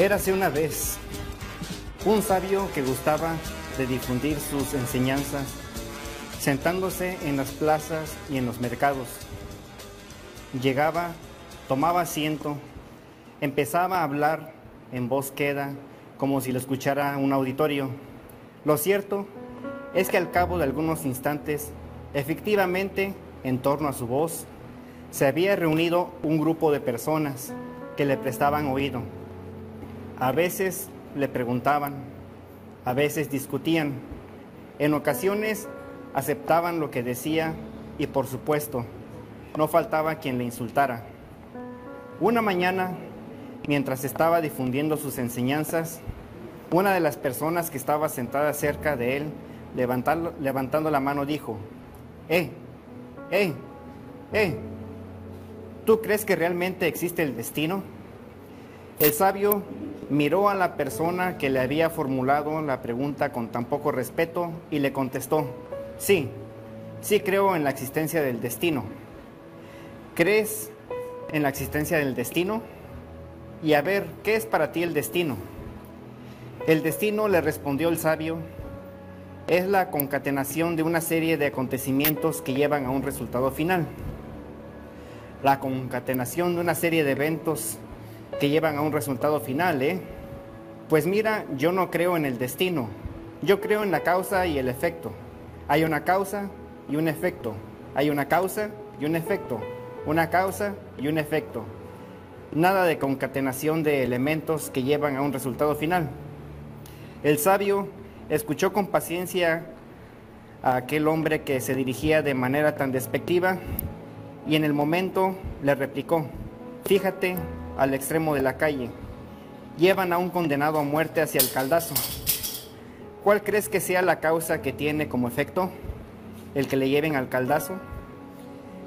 Érase una vez un sabio que gustaba de difundir sus enseñanzas, sentándose en las plazas y en los mercados. Llegaba, tomaba asiento, empezaba a hablar en voz queda, como si lo escuchara un auditorio. Lo cierto es que al cabo de algunos instantes, efectivamente, en torno a su voz, se había reunido un grupo de personas que le prestaban oído. A veces le preguntaban, a veces discutían, en ocasiones aceptaban lo que decía y por supuesto, no faltaba quien le insultara. Una mañana Mientras estaba difundiendo sus enseñanzas, una de las personas que estaba sentada cerca de él, levantando, levantando la mano, dijo, ¡Eh! ¡Eh! ¡Eh! ¿Tú crees que realmente existe el destino? El sabio miró a la persona que le había formulado la pregunta con tan poco respeto y le contestó, sí, sí creo en la existencia del destino. ¿Crees en la existencia del destino? y a ver, ¿qué es para ti el destino? El destino, le respondió el sabio, es la concatenación de una serie de acontecimientos que llevan a un resultado final. La concatenación de una serie de eventos que llevan a un resultado final, ¿eh? Pues mira, yo no creo en el destino, yo creo en la causa y el efecto. Hay una causa y un efecto. Hay una causa y un efecto. Una causa y un efecto nada de concatenación de elementos que llevan a un resultado final. El sabio escuchó con paciencia a aquel hombre que se dirigía de manera tan despectiva y en el momento le replicó, fíjate al extremo de la calle, llevan a un condenado a muerte hacia el caldazo. ¿Cuál crees que sea la causa que tiene como efecto el que le lleven al caldazo?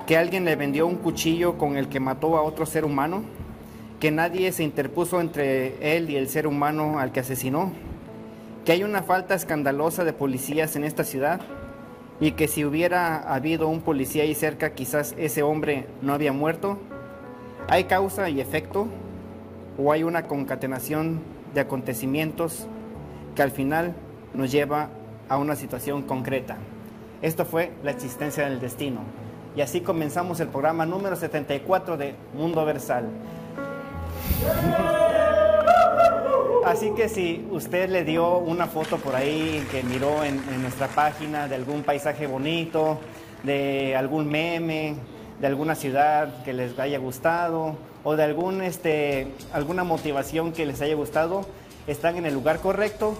¿Que alguien le vendió un cuchillo con el que mató a otro ser humano? que nadie se interpuso entre él y el ser humano al que asesinó, que hay una falta escandalosa de policías en esta ciudad y que si hubiera habido un policía ahí cerca quizás ese hombre no había muerto. ¿Hay causa y efecto o hay una concatenación de acontecimientos que al final nos lleva a una situación concreta? Esto fue la existencia del destino. Y así comenzamos el programa número 74 de Mundo Versal. Así que si usted le dio una foto por ahí que miró en, nuestra página de algún paisaje bonito, de algún meme, de alguna ciudad que les haya gustado o de algún, este, alguna motivación que les haya gustado, están en el lugar correcto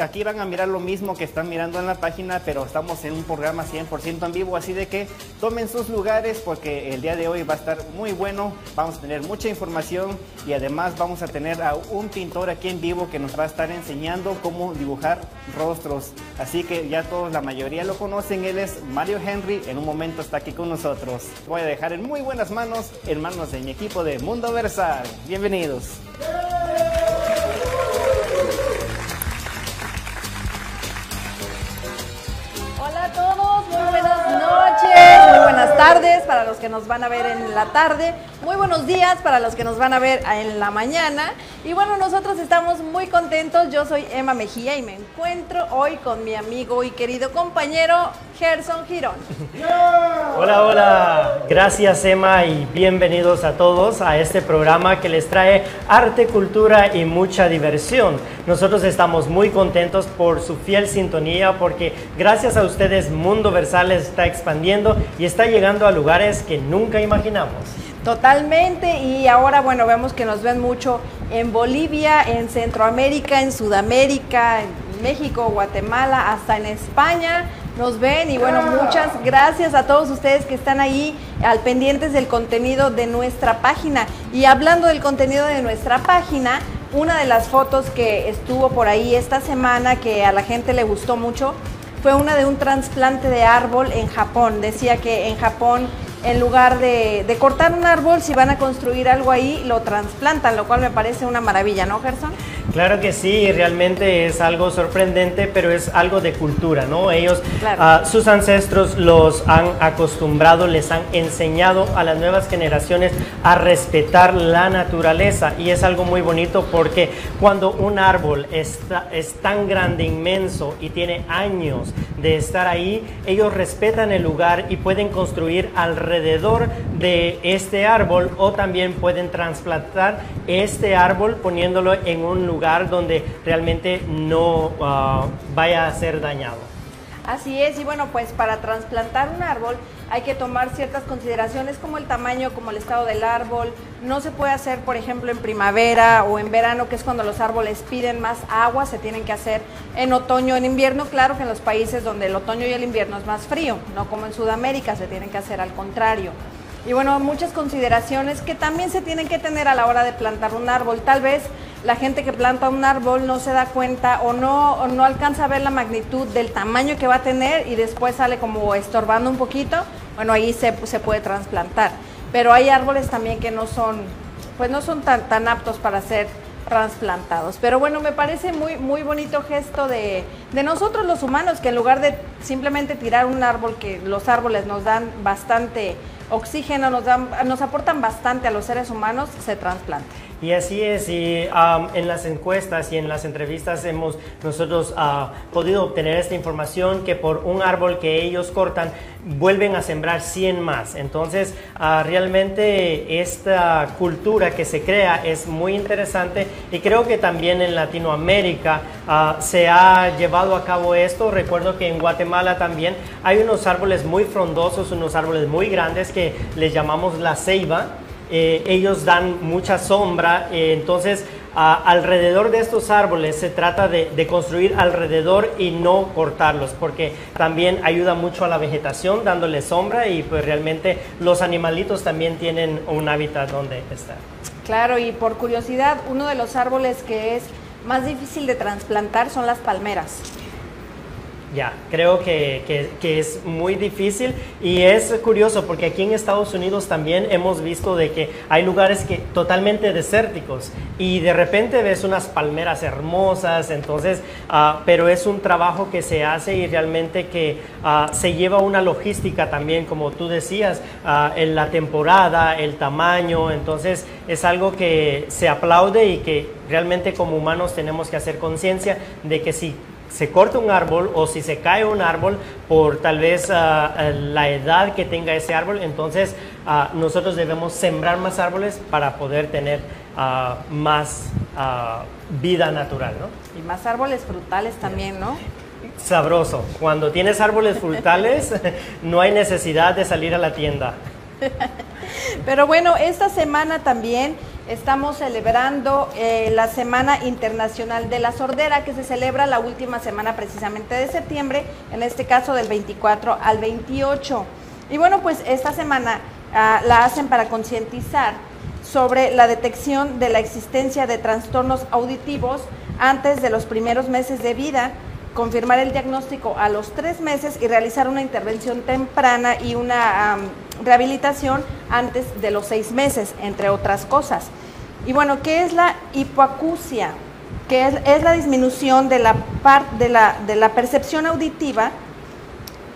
aquí van a mirar lo mismo que están mirando en la página, pero estamos en un programa 100% en vivo, así de que tomen sus lugares porque el día de hoy va a estar muy bueno, vamos a tener mucha información y además vamos a tener a un pintor aquí en vivo que nos va a estar enseñando cómo dibujar rostros. Así que ya todos, la mayoría lo conocen, él es Mario Henry, en un momento está aquí con nosotros. Voy a dejar en muy buenas manos, en manos de mi equipo de Mundo Versal. Bienvenidos. buenas tardes para los que nos van a ver en la tarde, muy buenos días para los que nos van a ver en la mañana. Y bueno, nosotros estamos muy contentos. Yo soy Emma Mejía y me encuentro hoy con mi amigo y querido compañero Gerson Girón. Hola, hola. Gracias Emma y bienvenidos a todos a este programa que les trae arte, cultura y mucha diversión. Nosotros estamos muy contentos por su fiel sintonía porque gracias a ustedes Mundo Versal está expandiendo y está llegando a lugares que nunca imaginamos. Totalmente, y ahora bueno, vemos que nos ven mucho en Bolivia, en Centroamérica, en Sudamérica, en México, Guatemala, hasta en España. Nos ven y bueno, muchas gracias a todos ustedes que están ahí al pendientes del contenido de nuestra página. Y hablando del contenido de nuestra página, una de las fotos que estuvo por ahí esta semana que a la gente le gustó mucho fue una de un trasplante de árbol en Japón. Decía que en Japón en lugar de, cortar un árbol, si van a construir algo ahí, lo trasplantan, lo cual me parece una maravilla, ¿no, Gerson? Claro que sí, realmente es algo sorprendente, pero es algo de cultura, ¿no? Ellos, ah, sus ancestros los han acostumbrado, les han enseñado a las nuevas generaciones a respetar la naturaleza y es algo muy bonito porque cuando un árbol está, es tan grande, inmenso y tiene años de estar ahí, ellos respetan el lugar y pueden construir alrededor de este árbol o también pueden trasplantar este árbol poniéndolo en un lugar donde realmente no ah, vaya a ser dañado. Así es, y bueno, pues para trasplantar un árbol hay que tomar ciertas consideraciones como el tamaño, como el estado del árbol. No se puede hacer, por ejemplo, en primavera o en verano, que es cuando los árboles piden más agua, se tienen que hacer en otoño, en invierno. Claro que en los países donde el otoño y el invierno es más frío, no como en Sudamérica, se tienen que hacer al contrario. Y bueno, muchas consideraciones que también se tienen que tener a la hora de plantar un árbol. Tal vez la gente que planta un árbol no se da cuenta o no, no alcanza a ver la magnitud del tamaño que va a tener y después sale como estorbando un poquito. Bueno, ahí se, se puede trasplantar. Pero hay árboles también que no son, pues no son tan, tan aptos para ser trasplantados. Pero bueno, me parece muy, muy bonito gesto de, de, nosotros los humanos, que en lugar de simplemente tirar un árbol, que los árboles nos dan bastante oxígeno, nos, dan, nos aportan bastante a los seres humanos, se trasplante. Y así es, y en las encuestas y en las entrevistas hemos nosotros uh, podido obtener esta información que por un árbol que ellos cortan vuelven a sembrar 100 más. Entonces, uh, realmente esta cultura que se crea es muy interesante y creo que también en Latinoamérica uh, se ha llevado a cabo esto. Recuerdo que en Guatemala también hay unos árboles muy frondosos, unos árboles muy grandes que les llamamos la ceiba eh, ellos dan mucha sombra, eh, entonces alrededor de estos árboles se trata de, construir alrededor y no cortarlos, porque también ayuda mucho a la vegetación dándole sombra y pues realmente los animalitos también tienen un hábitat donde estar. Claro, y por curiosidad, uno de los árboles que es más difícil de trasplantar son las palmeras. Ya, creo que, que, es muy difícil y es curioso porque aquí en Estados Unidos también hemos visto de que hay lugares que totalmente desérticos y de repente ves unas palmeras hermosas, entonces, uh, pero es un trabajo que se hace y realmente que uh, se lleva una logística también, como tú decías, uh, en la temporada, el tamaño, entonces es algo que se aplaude y que realmente como humanos tenemos que hacer conciencia de que si se corta un árbol o si se cae un árbol por tal vez ah, ah, la edad que tenga ese árbol, entonces ah, nosotros debemos sembrar más árboles para poder tener más vida natural, ¿no? Y más árboles frutales también, ¿no? Sabroso. Cuando tienes árboles frutales, no hay necesidad de salir a la tienda. Pero bueno, esta semana también estamos celebrando eh, la Semana Internacional de la Sordera, que se celebra la última semana precisamente de septiembre, en este caso del 24 al 28. Y bueno, pues esta semana ah, la hacen para concientizar sobre la detección de la existencia de trastornos auditivos antes de los primeros meses de vida, confirmar el diagnóstico a los tres meses y realizar una intervención temprana y una rehabilitación antes de los seis meses, entre otras cosas. Y bueno, ¿qué es la hipoacusia? Que es, la disminución de la, la, de la percepción auditiva,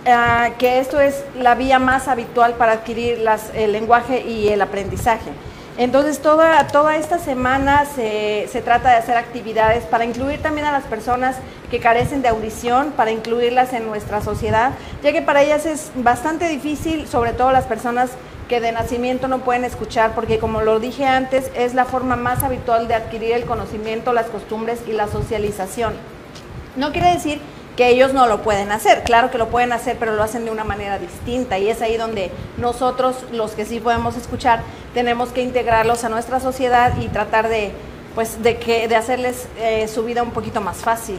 ah, que esto es la vía más habitual para adquirir el lenguaje y el aprendizaje. Entonces, toda, toda esta semana se, se, trata de hacer actividades para incluir también a las personas que carecen de audición, para incluirlas en nuestra sociedad, ya que para ellas es bastante difícil, sobre todo las personas que de nacimiento no pueden escuchar, porque como lo dije antes, es la forma más habitual de adquirir el conocimiento, las costumbres y la socialización. No quiere decir que ellos no lo pueden hacer. Claro que lo pueden hacer, pero lo hacen de una manera distinta y es ahí donde nosotros, los que sí podemos escuchar, tenemos que integrarlos a nuestra sociedad y tratar de, pues, de, que, de hacerles eh, su vida un poquito más fácil.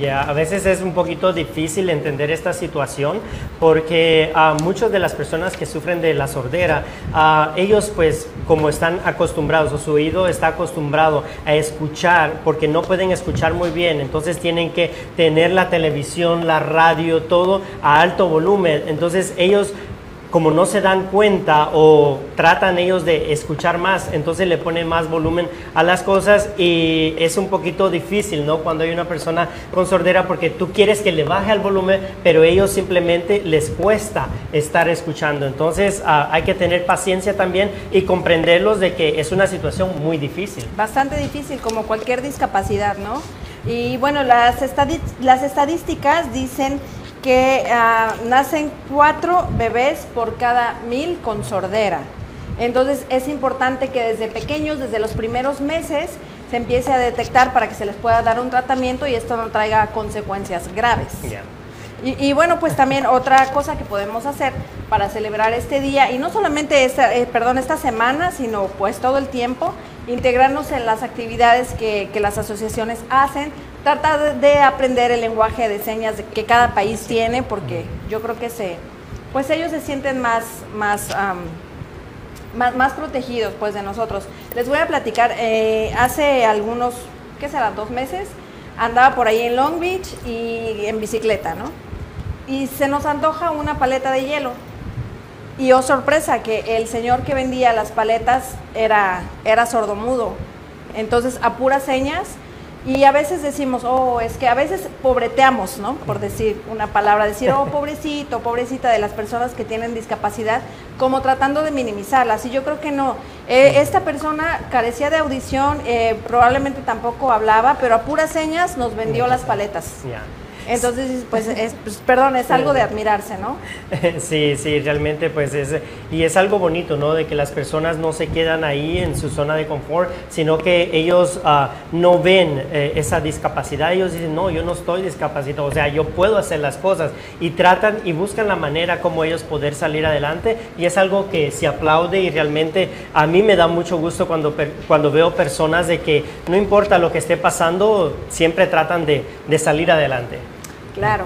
Ya, a veces es un poquito difícil entender esta situación porque uh, muchas de las personas que sufren de la sordera, uh, ellos pues como están acostumbrados o su oído está acostumbrado a escuchar porque no pueden escuchar muy bien, entonces tienen que tener la televisión, la radio, todo a alto volumen, entonces ellos como no se dan cuenta o tratan ellos de escuchar más, entonces le ponen más volumen a las cosas y es un poquito difícil, ¿no? Cuando hay una persona con sordera porque tú quieres que le baje el volumen, pero ellos simplemente les cuesta estar escuchando. Entonces uh, hay que tener paciencia también y comprenderlos de que es una situación muy difícil. Bastante difícil, como cualquier discapacidad, ¿no? Y bueno, las estadísticas dicen que uh, nacen cuatro bebés por cada mil con sordera. Entonces es importante que desde pequeños, desde los primeros meses, se empiece a detectar para que se les pueda dar un tratamiento y esto no traiga consecuencias graves. Yeah. Y, y, bueno, pues también otra cosa que podemos hacer para celebrar este día, y no solamente esta, eh, perdón, esta semana, sino pues todo el tiempo, integrarnos en las actividades que, las asociaciones hacen, tratar de aprender el lenguaje de señas que cada país tiene, porque yo creo que se, pues ellos se sienten más, más, um, más, más, protegidos pues de nosotros. Les voy a platicar, eh, hace algunos, ¿qué será? Dos meses, andaba por ahí en Long Beach y en bicicleta, ¿no? Y se nos antoja una paleta de hielo. Y oh sorpresa, que el señor que vendía las paletas era, era sordomudo. Entonces, a puras señas, y a veces decimos, oh, es que a veces pobreteamos, ¿no? Por decir una palabra, decir, oh, pobrecito, pobrecita de las personas que tienen discapacidad, como tratando de minimizarlas. Y yo creo que no. Eh, esta persona carecía de audición, eh, probablemente tampoco hablaba, pero a puras señas nos vendió las paletas. Yeah. Entonces, pues, es, pues, perdón, es algo de admirarse, ¿no? Sí, sí, realmente, pues es, y es algo bonito, ¿no? De que las personas no se quedan ahí en su zona de confort, sino que ellos uh, no ven eh, esa discapacidad, ellos dicen, no, yo no estoy discapacitado, o sea, yo puedo hacer las cosas, y tratan y buscan la manera como ellos poder salir adelante, y es algo que se aplaude y realmente a mí me da mucho gusto cuando, cuando veo personas de que no importa lo que esté pasando, siempre tratan de, de salir adelante. Claro.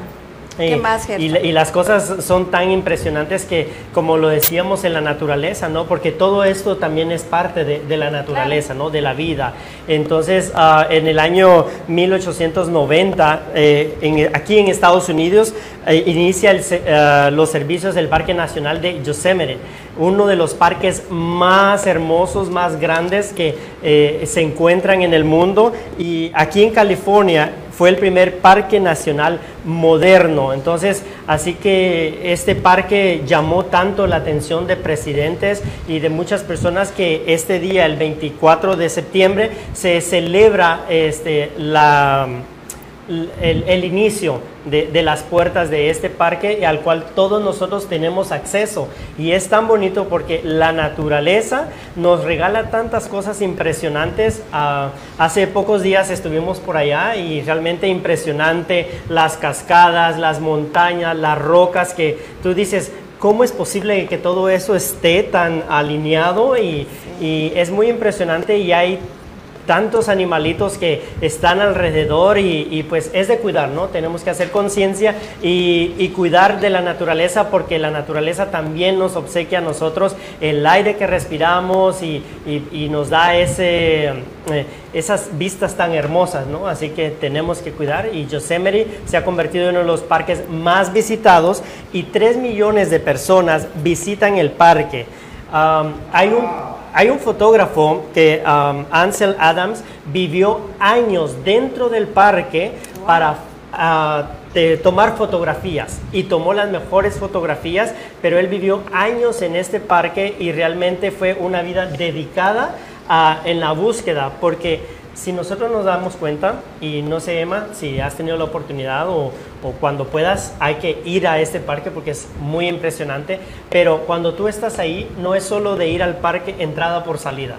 ¿Qué más, y, y, las cosas son tan impresionantes que, como lo decíamos en la naturaleza, ¿no? Porque todo esto también es parte de, de la naturaleza, claro. ¿no? De la vida. Entonces, uh, en el año 1890, eh, en, aquí en Estados Unidos, eh, inicia el, uh, los servicios del Parque Nacional de Yosemite, uno de los parques más hermosos, más grandes que eh, se encuentran en el mundo. Y aquí en California, fue el primer parque nacional moderno. Entonces, así que este parque llamó tanto la atención de presidentes y de muchas personas que este día, el 24 de septiembre, se celebra este, el, inicio de, las puertas de este parque al cual todos nosotros tenemos acceso. Y es tan bonito porque la naturaleza nos regala tantas cosas impresionantes. Uh, hace pocos días estuvimos por allá y realmente impresionante las cascadas, las montañas, las rocas que tú dices, ¿cómo es posible que todo eso esté tan alineado? Y, y es muy impresionante y hay tantos animalitos que están alrededor y, pues es de cuidar, ¿no? Tenemos que hacer conciencia y, cuidar de la naturaleza porque la naturaleza también nos obsequia a nosotros el aire que respiramos y, nos da ese, eh, esas vistas tan hermosas, ¿no? Así que tenemos que cuidar y Yosemite se ha convertido en uno de los parques más visitados y 3 millones de personas visitan el parque. Hay un hay un fotógrafo que um, Ansel Adams vivió años dentro del parque wow. para uh, de tomar fotografías y tomó las mejores fotografías, pero él vivió años en este parque y realmente fue una vida dedicada uh, en la búsqueda porque si nosotros nos damos cuenta, y no sé, Emma, si has tenido la oportunidad o, o, cuando puedas, hay que ir a este parque porque es muy impresionante, pero cuando tú estás ahí, no es solo de ir al parque entrada por salida,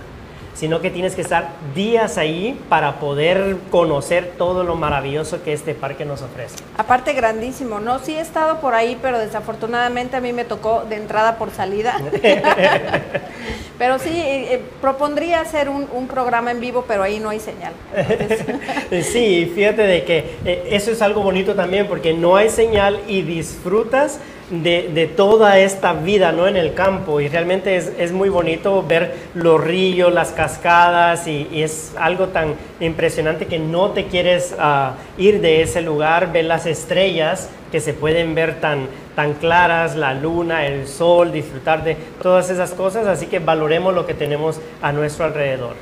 sino que tienes que estar días ahí para poder conocer todo lo maravilloso que este parque nos ofrece. Aparte grandísimo, ¿no? Sí he estado por ahí, pero desafortunadamente a mí me tocó de entrada por salida. Pero sí, eh, eh, propondría hacer un, un, programa en vivo, pero ahí no hay señal. sí, fíjate de que eh, eso es algo bonito también, porque no hay señal y disfrutas de, de, toda esta vida ¿no? en el campo y realmente es, es, muy bonito ver los ríos, las cascadas y, y, es algo tan impresionante que no te quieres uh, ir de ese lugar, ver las estrellas que se pueden ver tan, tan claras, la luna, el sol, disfrutar de todas esas cosas, así que valoremos lo que tenemos a nuestro alrededor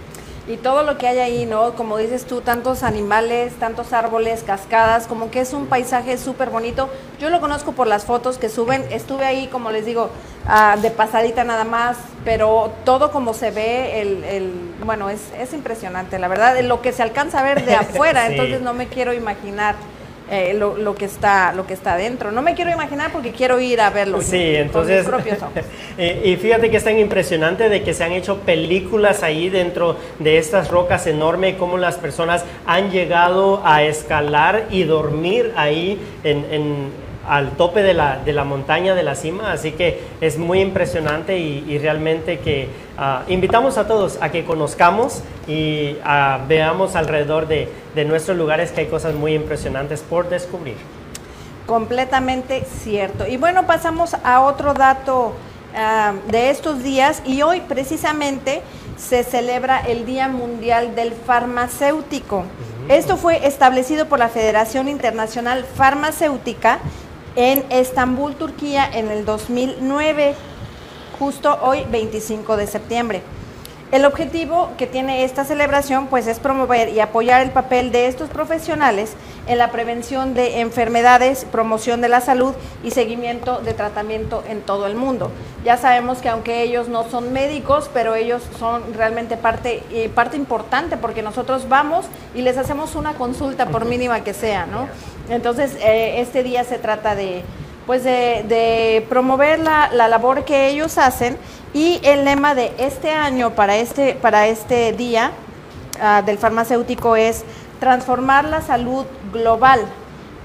y todo lo que hay ahí, ¿no? Como dices tú, tantos animales, tantos árboles, cascadas, como que es un paisaje súper bonito. Yo lo conozco por las fotos que suben, estuve ahí, como les digo, uh, de pasadita nada más, pero todo como se ve, el, el bueno, es, es, impresionante, la verdad, lo que se alcanza a ver de afuera, sí. entonces no me quiero imaginar. Eh, lo, lo, que está lo que está adentro. No me quiero imaginar porque quiero ir a verlo. Sí, entonces. Con mis propios ojos. eh, y fíjate que es tan impresionante de que se han hecho películas ahí dentro de estas rocas enormes, cómo las personas han llegado a escalar y dormir ahí en, en al tope de la, de la, montaña, de la cima, así que es muy impresionante y, y realmente que uh, invitamos a todos a que conozcamos y uh, veamos alrededor de, de nuestros lugares que hay cosas muy impresionantes por descubrir. Completamente cierto. Y bueno, pasamos a otro dato uh, de estos días y hoy precisamente se celebra el Día Mundial del Farmacéutico. Esto fue establecido por la Federación Internacional Farmacéutica en Estambul, Turquía, en el 2009, justo hoy 25 de septiembre. El objetivo que tiene esta celebración pues es promover y apoyar el papel de estos profesionales en la prevención de enfermedades, promoción de la salud y seguimiento de tratamiento en todo el mundo. Ya sabemos que aunque ellos no son médicos, pero ellos son realmente parte, eh, parte importante porque nosotros vamos y les hacemos una consulta por mínima que sea, ¿no? Entonces eh, este día se trata de pues de, de promover la, la labor que ellos hacen y el lema de este año para este, para este día uh, del farmacéutico es transformar la salud global.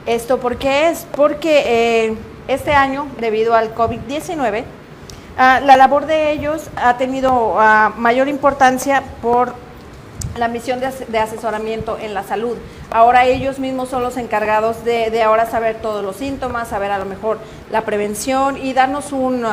¿Esto por qué es? Porque eh, este año, debido al COVID-19, uh, la labor de ellos ha tenido uh, mayor importancia por la misión de, de, asesoramiento en la salud. Ahora ellos mismos son los encargados de, de, ahora saber todos los síntomas, saber a lo mejor la prevención y darnos un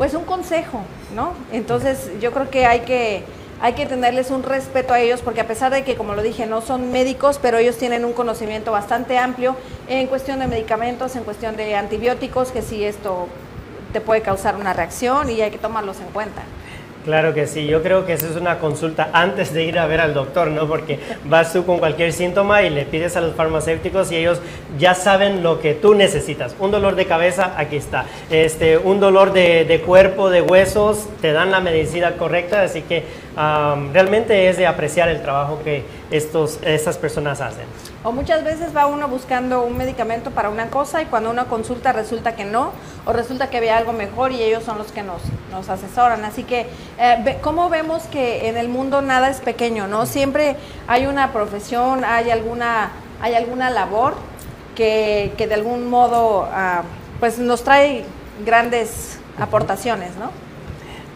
pues un consejo, ¿no? Entonces yo creo que hay que hay que tenerles un respeto a ellos porque a pesar de que, como lo dije, no son médicos, pero ellos tienen un conocimiento bastante amplio en cuestión de medicamentos, en cuestión de antibióticos, que si esto te puede causar una reacción y hay que tomarlos en cuenta. Claro que sí, yo creo que esa es una consulta antes de ir a ver al doctor, ¿no? Porque vas tú con cualquier síntoma y le pides a los farmacéuticos y ellos ya saben lo que tú necesitas. Un dolor de cabeza, aquí está. Este, un dolor de, cuerpo, de huesos, te dan la medicina correcta, así que um, realmente es de apreciar el trabajo que estos, estas personas hacen. O muchas veces va uno buscando un medicamento para una cosa y cuando uno consulta resulta que no, o resulta que había algo mejor y ellos son los que nos, nos asesoran. Así que, eh, ¿cómo vemos que en el mundo nada es pequeño? ¿no? Siempre hay una profesión, hay alguna, hay alguna labor que, que de algún modo uh, pues nos trae grandes aportaciones, ¿no?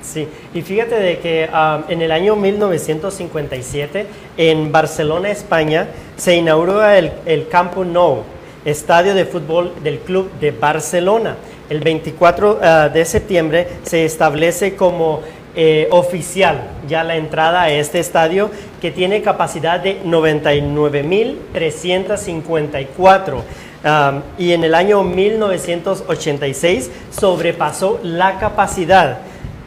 Sí, y fíjate de que um, en el año 1957 en Barcelona, España, se inauguró el, el Campo Nou, estadio de fútbol del Club de Barcelona. El 24 uh, de septiembre se establece como eh, oficial ya la entrada a este estadio que tiene capacidad de 99.354. Um, y en el año 1986 sobrepasó la capacidad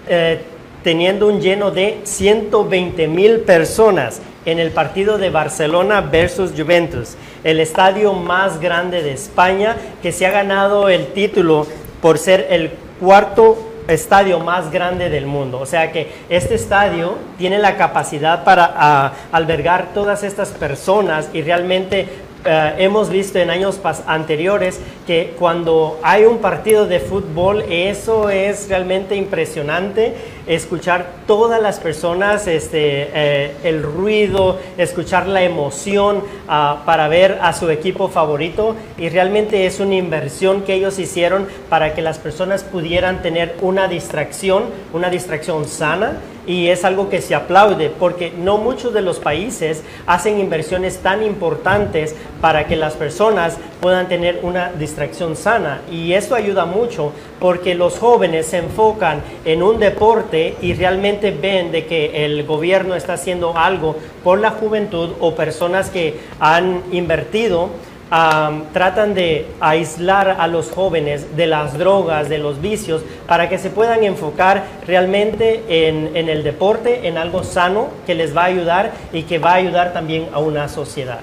eh, teniendo un lleno de 120 mil personas en el partido de Barcelona versus Juventus, el estadio más grande de España que se ha ganado el título por ser el cuarto estadio más grande del mundo. O sea que este estadio tiene la capacidad para uh, albergar todas estas personas y realmente eh, hemos visto en años anteriores que cuando hay un partido de fútbol, eso es realmente impresionante, escuchar todas las personas, este, eh, el ruido, escuchar la emoción ah, para ver a su equipo favorito y realmente es una inversión que ellos hicieron para que las personas pudieran tener una distracción, una distracción sana y es algo que se aplaude porque no muchos de los países hacen inversiones tan importantes para que las personas puedan tener una distracción sana. Y esto ayuda mucho porque los jóvenes se enfocan en un deporte y realmente ven de que el gobierno está haciendo algo por la juventud o personas que han invertido tratan de aislar a los jóvenes de las drogas, de los vicios, para que se puedan enfocar realmente en, el deporte, en algo sano que les va a ayudar y que va a ayudar también a una sociedad.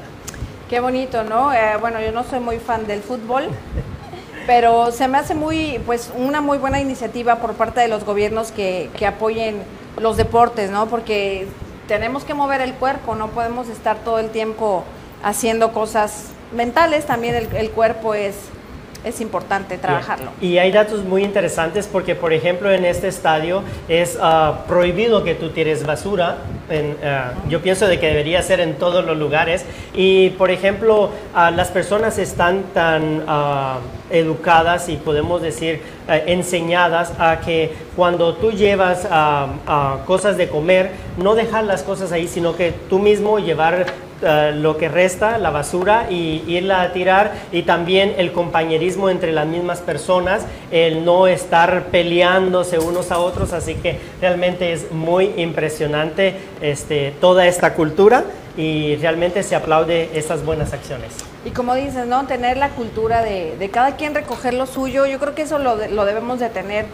Qué bonito, ¿no? Eh, bueno, yo no soy muy fan del fútbol, pero se me hace muy, pues, una muy buena iniciativa por parte de los gobiernos que, que apoyen los deportes, ¿no? Porque tenemos que mover el cuerpo, no podemos estar todo el tiempo haciendo cosas mentales, también el, cuerpo es, es importante trabajarlo. Y hay datos muy interesantes porque, por ejemplo, en este estadio es ah, prohibido que tú tires basura. Ah, yo pienso de que debería ser en todos los lugares. Y, por ejemplo, ah, las personas están tan educadas y podemos decir enseñadas a que cuando tú llevas cosas de comer, no dejar las cosas ahí, sino que tú mismo llevar eh, lo que resta, la basura, y irla a tirar, y también el compañerismo entre las mismas personas, el no estar peleándose unos a otros, así que realmente es muy impresionante este, toda esta cultura y realmente se aplaude estas buenas acciones. Y como dices, ¿no? Tener la cultura de, cada quien recoger lo suyo, yo creo que eso lo, lo debemos de tener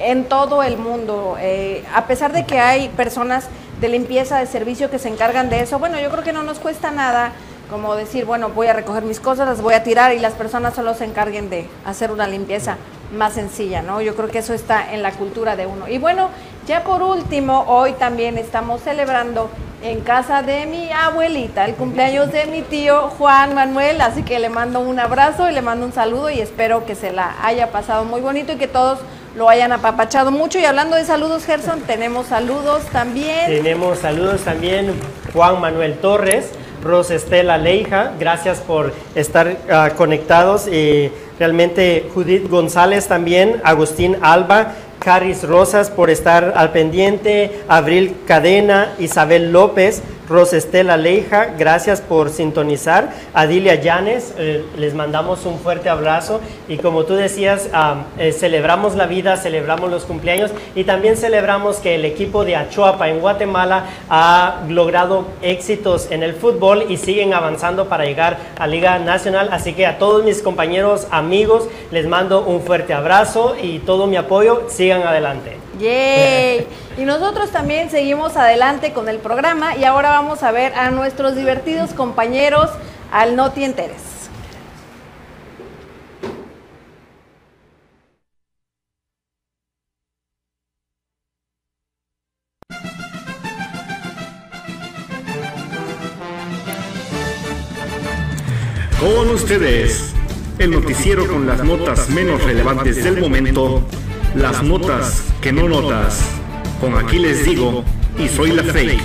en todo el mundo. Eh, a pesar de que hay personas de limpieza, de servicio que se encargan de eso. Bueno, yo creo que no nos cuesta nada como decir, bueno, voy a recoger mis cosas, las voy a tirar y las personas solo se encarguen de hacer una limpieza más sencilla, ¿no? Yo creo que eso está en la cultura de uno. Y bueno, ya por último, hoy también estamos celebrando en casa de mi abuelita el cumpleaños de mi tío Juan Manuel, así que le mando un abrazo y le mando un saludo y espero que se la haya pasado muy bonito y que todos lo hayan apapachado mucho. Y hablando de saludos, Gerson, tenemos saludos también. Tenemos saludos también, Juan Manuel Torres, Rosa Estela Leija, gracias por estar ah, conectados. y realmente Judith González también, Agustín Alba, Caris Rosas por estar al pendiente, Abril Cadena, Isabel López, Rosestela Leija, gracias por sintonizar. Adilia Llanes, eh, les mandamos un fuerte abrazo y como tú decías, eh, celebramos la vida, celebramos los cumpleaños y también celebramos que el equipo de Achuapa en Guatemala ha logrado éxitos en el fútbol y siguen avanzando para llegar a Liga Nacional. Así que a todos mis compañeros, amigos, les mando un fuerte abrazo y todo mi apoyo. Sigan adelante. ¡Yay! Y nosotros también seguimos adelante con el programa y ahora vamos a ver a nuestros divertidos compañeros al No Te Enteres. Con ustedes, el noticiero con las notas menos relevantes del momento, las notas que no notas. Con aquí les digo, y soy la fake,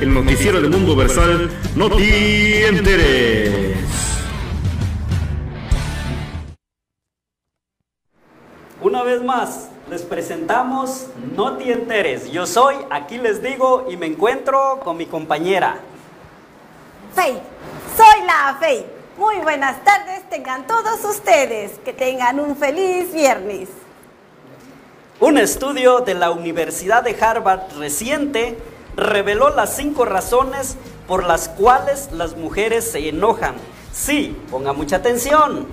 el noticiero del mundo versal, no te enteres. Una vez más, les presentamos No te enteres. Yo soy, aquí les digo, y me encuentro con mi compañera. Fey, soy la Fey. Muy buenas tardes, tengan todos ustedes. Que tengan un feliz viernes. Un estudio de la Universidad de Harvard reciente reveló las cinco razones por las cuales las mujeres se enojan. Sí, ponga mucha atención.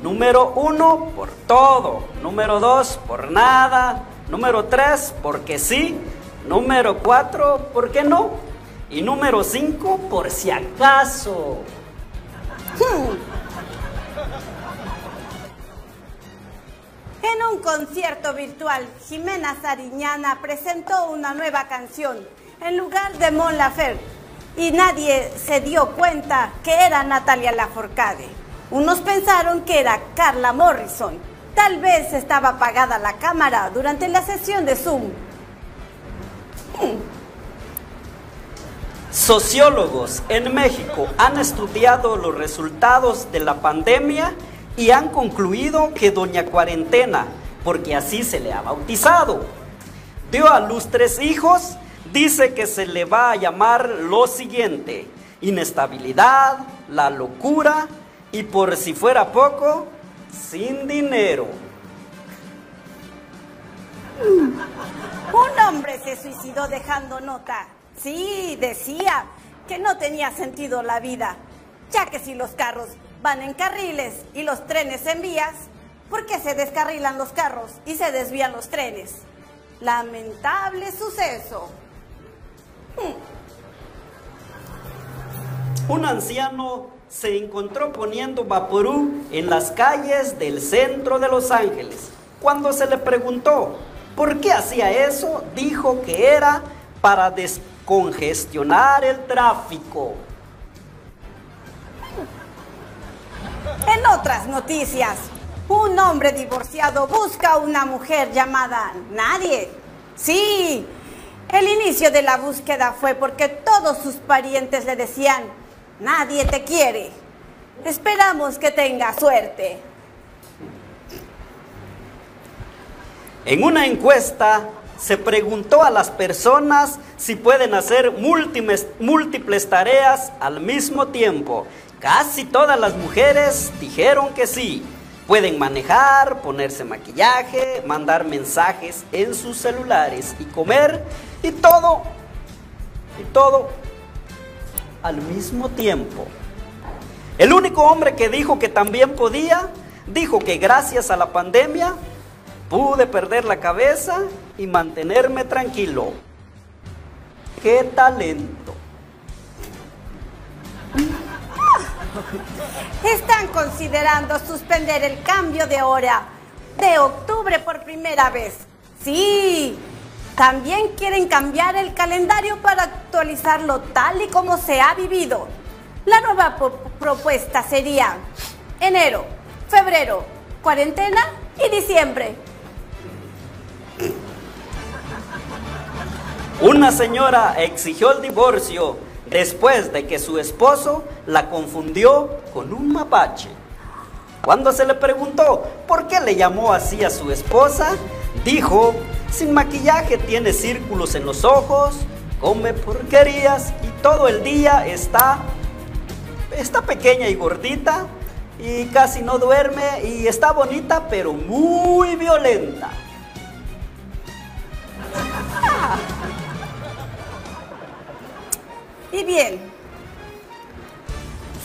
Número uno, por todo. Número dos, por nada. Número tres, porque sí. Número cuatro, ¿por qué no? Y número cinco, por si acaso. Hmm. En un concierto virtual, Jimena Sariñana presentó una nueva canción en lugar de Mon Laferte. y nadie se dio cuenta que era Natalia Laforcade. Unos pensaron que era Carla Morrison. Tal vez estaba apagada la cámara durante la sesión de Zoom. Sociólogos en México han estudiado los resultados de la pandemia y han concluido que Doña Cuarentena, porque así se le ha bautizado, dio a luz tres hijos, dice que se le va a llamar lo siguiente, inestabilidad, la locura y por si fuera poco, sin dinero. Un hombre se suicidó dejando nota. Sí, decía que no tenía sentido la vida, ya que si los carros van en carriles y los trenes en vías, ¿por qué se descarrilan los carros y se desvían los trenes? Lamentable suceso. Un anciano se encontró poniendo vaporú en las calles del centro de Los Ángeles. Cuando se le preguntó por qué hacía eso, dijo que era para descongestionar el tráfico. En otras noticias, un hombre divorciado busca a una mujer llamada Nadie. Sí, el inicio de la búsqueda fue porque todos sus parientes le decían, nadie te quiere. Esperamos que tenga suerte. En una encuesta se preguntó a las personas si pueden hacer múltiples, múltiples tareas al mismo tiempo. Casi todas las mujeres dijeron que sí. Pueden manejar, ponerse maquillaje, mandar mensajes en sus celulares y comer y todo, y todo al mismo tiempo. El único hombre que dijo que también podía, dijo que gracias a la pandemia pude perder la cabeza y mantenerme tranquilo. ¡Qué talento! Están considerando suspender el cambio de hora de octubre por primera vez. Sí, también quieren cambiar el calendario para actualizarlo tal y como se ha vivido. La nueva propuesta sería enero, febrero, cuarentena y diciembre. Una señora exigió el divorcio después de que su esposo la confundió con un mapache. Cuando se le preguntó por qué le llamó así a su esposa, dijo, sin maquillaje tiene círculos en los ojos, come porquerías y todo el día está, está pequeña y gordita y casi no duerme y está bonita pero muy violenta. Y bien.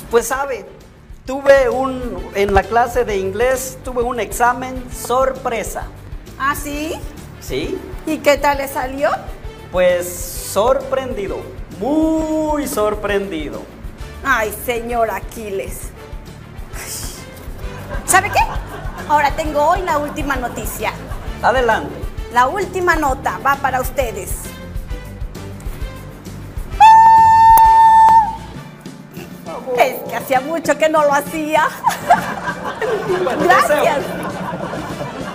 Pues sabe, tuve un, en la clase de inglés, tuve un examen sorpresa. ¿Ah, sí? ¿Sí? ¿Y qué tal le salió? Pues sorprendido, muy sorprendido. Ay, señor Aquiles. ¿Sabe qué? Ahora tengo hoy la última noticia. Adelante. La última nota va para ustedes. Es que hacía mucho que no lo hacía. gracias.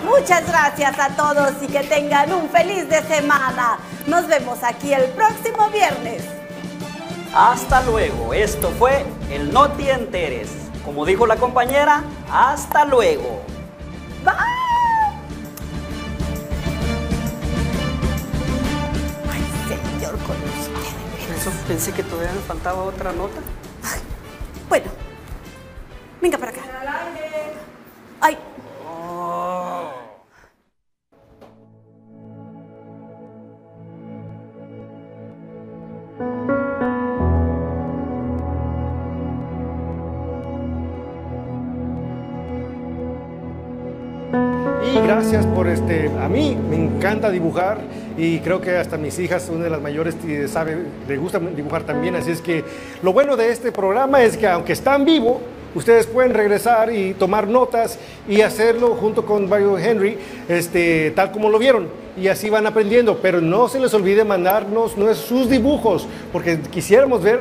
Muchas gracias a todos y que tengan un feliz de semana. Nos vemos aquí el próximo viernes. Hasta luego. Esto fue el No Te Enteres. Como dijo la compañera, hasta luego. Bye. Ay, señor, con usted. Eso pensé que todavía me faltaba otra nota. Bueno, venga para acá. Ay. Y gracias por este, a mí me encanta dibujar y creo que hasta mis hijas, una de las mayores, sabe, le gusta dibujar también, así es que lo bueno de este programa es que aunque está en vivo, ustedes pueden regresar y tomar notas y hacerlo junto con Mario Henry, este, tal como lo vieron. Y así van aprendiendo, pero no se les olvide mandarnos sus dibujos, porque quisiéramos ver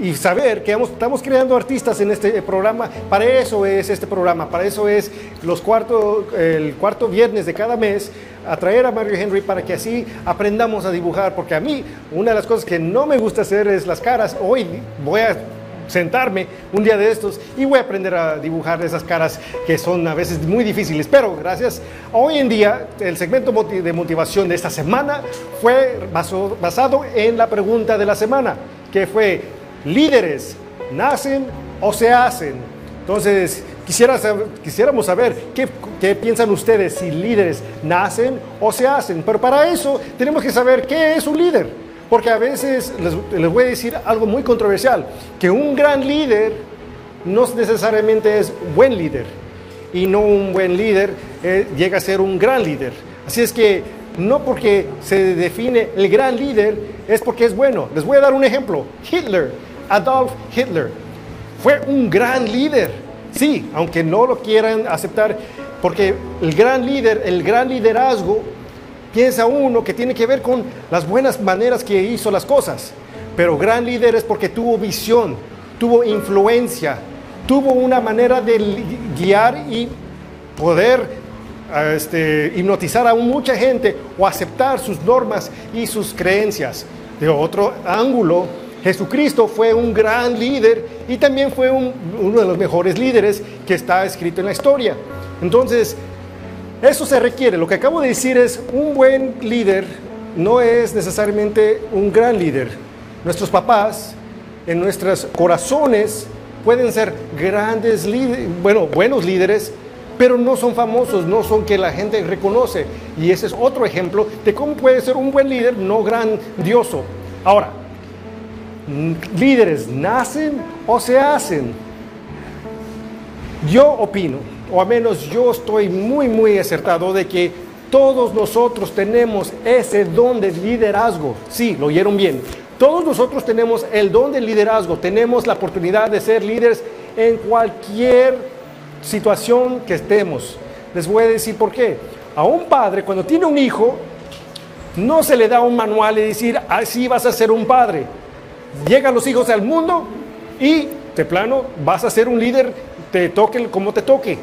y saber que estamos creando artistas en este programa. Para eso es este programa, para eso es los cuarto, el cuarto viernes de cada mes, atraer a Mario Henry para que así aprendamos a dibujar, porque a mí una de las cosas que no me gusta hacer es las caras. Hoy voy a sentarme un día de estos y voy a aprender a dibujar esas caras que son a veces muy difíciles. Pero gracias, hoy en día el segmento de motivación de esta semana fue basado en la pregunta de la semana, que fue, ¿líderes nacen o se hacen? Entonces, quisiera quisiéramos saber qué, qué piensan ustedes, si líderes nacen o se hacen. Pero para eso tenemos que saber qué es un líder. Porque a veces les, voy a decir algo muy controversial, que un gran líder no necesariamente es buen líder y no un buen líder eh, llega a ser un gran líder. Así es que no porque se define el gran líder es porque es bueno. Les voy a dar un ejemplo. Hitler, Adolf Hitler, fue un gran líder. Sí, aunque no lo quieran aceptar, porque el gran líder, el gran liderazgo piensa uno que tiene que ver con las buenas maneras que hizo las cosas. Pero gran líder es porque tuvo visión, tuvo influencia, tuvo una manera de guiar y poder este, hipnotizar a mucha gente o aceptar sus normas y sus creencias. De otro ángulo, Jesucristo fue un gran líder y también fue uno de los mejores líderes que está escrito en la historia. Entonces, eso se requiere. Lo que acabo de decir es, un buen líder no es necesariamente un gran líder. Nuestros papás, en nuestros corazones, pueden ser grandes líderes, bueno, buenos líderes, pero no son famosos, no son que la gente reconoce. Y ese es otro ejemplo de cómo puede ser un buen líder no grandioso. Ahora, líderes nacen o se hacen. Yo opino o al menos yo estoy muy, muy acertado de que todos nosotros tenemos ese don de liderazgo. Sí, lo oyeron bien. Todos nosotros tenemos el don de liderazgo, tenemos la oportunidad de ser líderes en cualquier situación que estemos. Les voy a decir por qué. A un padre, cuando tiene un hijo, no se le da un manual y decir, así vas a ser un padre. Llegan los hijos al mundo y, de plano, vas a ser un líder, te toque como te toque.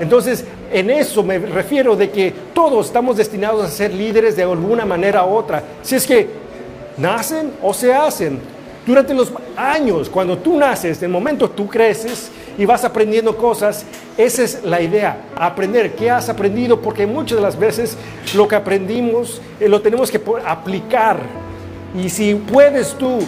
Entonces, en eso me refiero de que todos estamos destinados a ser líderes de alguna manera u otra. Si es que nacen o se hacen. Durante los años, cuando tú naces, el momento tú creces y vas aprendiendo cosas, esa es la idea, aprender qué has aprendido, porque muchas de las veces lo que aprendimos eh, lo tenemos que aplicar. Y si puedes tú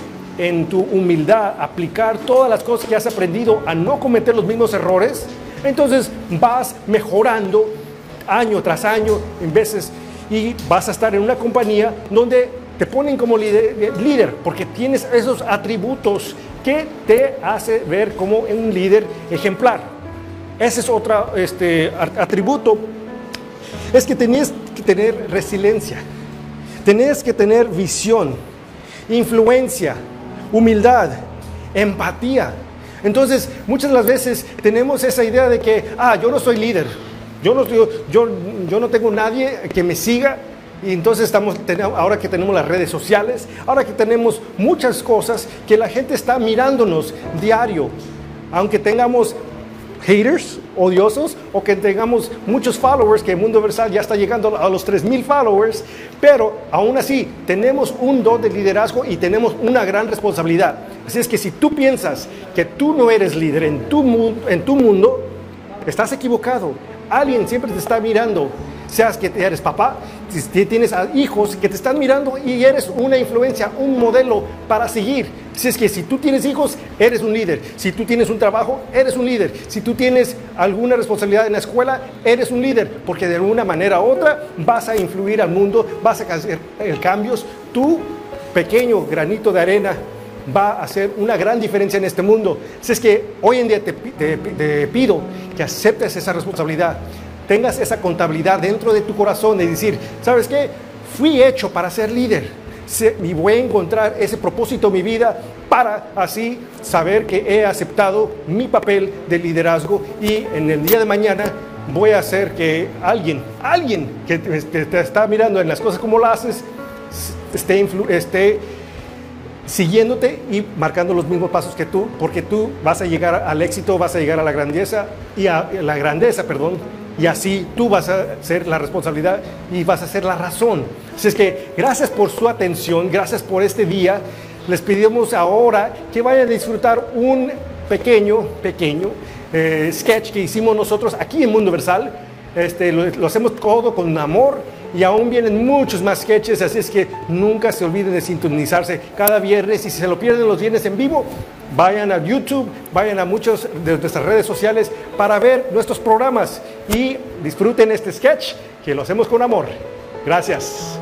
en tu humildad aplicar todas las cosas que has aprendido a no cometer los mismos errores, entonces vas mejorando año tras año en veces y vas a estar en una compañía donde te ponen como líder, porque tienes esos atributos que te hace ver como un líder ejemplar. Ese es otro este, atributo. Es que tenías que tener resiliencia, tenés que tener visión, influencia, humildad, empatía. Entonces, muchas de las veces tenemos esa idea de que, ah, yo no soy líder, yo no, yo, yo, no tengo nadie que me siga. Y entonces estamos, ahora que tenemos las redes sociales, ahora que tenemos muchas cosas que la gente está mirándonos diario, aunque tengamos haters odiosos o que tengamos muchos followers, que el mundo versal ya está llegando a los 3.000 followers, pero aún así tenemos un don de liderazgo y tenemos una gran responsabilidad. Así es que si tú piensas que tú no eres líder en tu, en tu mundo, estás equivocado. Alguien siempre te está mirando seas que eres papá, si tienes hijos que te están mirando y eres una influencia, un modelo para seguir. Si es que si tú tienes hijos, eres un líder. Si tú tienes un trabajo, eres un líder. Si tú tienes alguna responsabilidad en la escuela, eres un líder. Porque de alguna manera u otra vas a influir al mundo, vas a hacer cambios. Tu pequeño granito de arena va a hacer una gran diferencia en este mundo. Si es que hoy en día te, te pido que aceptes esa responsabilidad tengas esa contabilidad dentro de tu corazón de decir, ¿sabes qué? Fui hecho para ser líder y voy a encontrar ese propósito en mi vida para así saber que he aceptado mi papel de liderazgo y en el día de mañana voy a hacer que alguien, alguien que te, está mirando en las cosas como las haces, esté, siguiéndote y marcando los mismos pasos que tú, porque tú vas a llegar al éxito, vas a llegar a la grandeza y a la grandeza, perdón, y así tú vas a ser la responsabilidad y vas a ser la razón. Así es que gracias por su atención, gracias por este día. Les pedimos ahora que vayan a disfrutar un pequeño, pequeño eh, sketch que hicimos nosotros aquí en Mundo Versal. Este, lo, lo hacemos todo con amor y aún vienen muchos más sketches, así es que nunca se olviden de sintonizarse cada viernes y si se lo pierden los viernes en vivo, vayan a YouTube, vayan a muchas de nuestras redes sociales para ver nuestros programas y disfruten este sketch que lo hacemos con amor. Gracias.